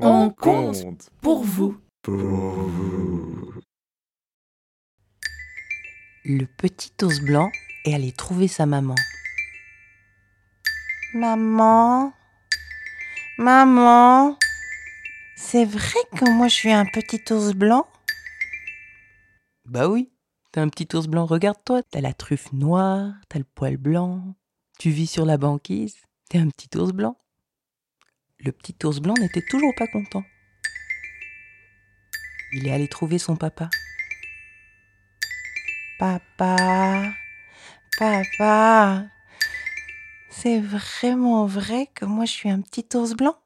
On compte pour vous. Pour vous. Le petit ours blanc est allé trouver sa maman. Maman, maman, c'est vrai que moi je suis un petit ours blanc? Bah oui, t'es un petit ours blanc, regarde-toi, t'as la truffe noire, t'as le poil blanc, tu vis sur la banquise, t'es un petit ours blanc. Le petit ours blanc n'était toujours pas content. Il est allé trouver son papa. Papa, papa, c'est vraiment vrai que moi je suis un petit ours blanc?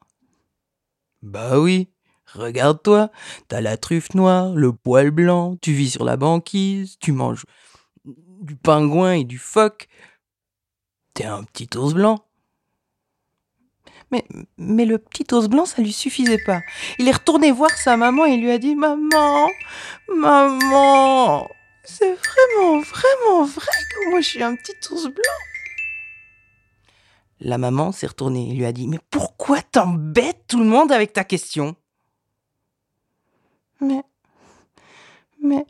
Bah oui, regarde-toi, t'as la truffe noire, le poil blanc, tu vis sur la banquise, tu manges du pingouin et du phoque. T'es un petit ours blanc. Mais, mais le petit ours blanc, ça lui suffisait pas. Il est retourné voir sa maman et lui a dit Maman, maman, c'est vraiment, vraiment vrai que moi je suis un petit ours blanc. La maman s'est retournée et lui a dit Mais pourquoi t'embêtes tout le monde avec ta question? Mais. Mais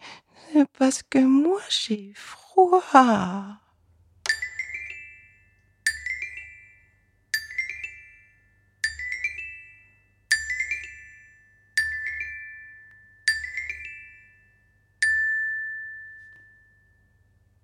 c'est parce que moi j'ai froid.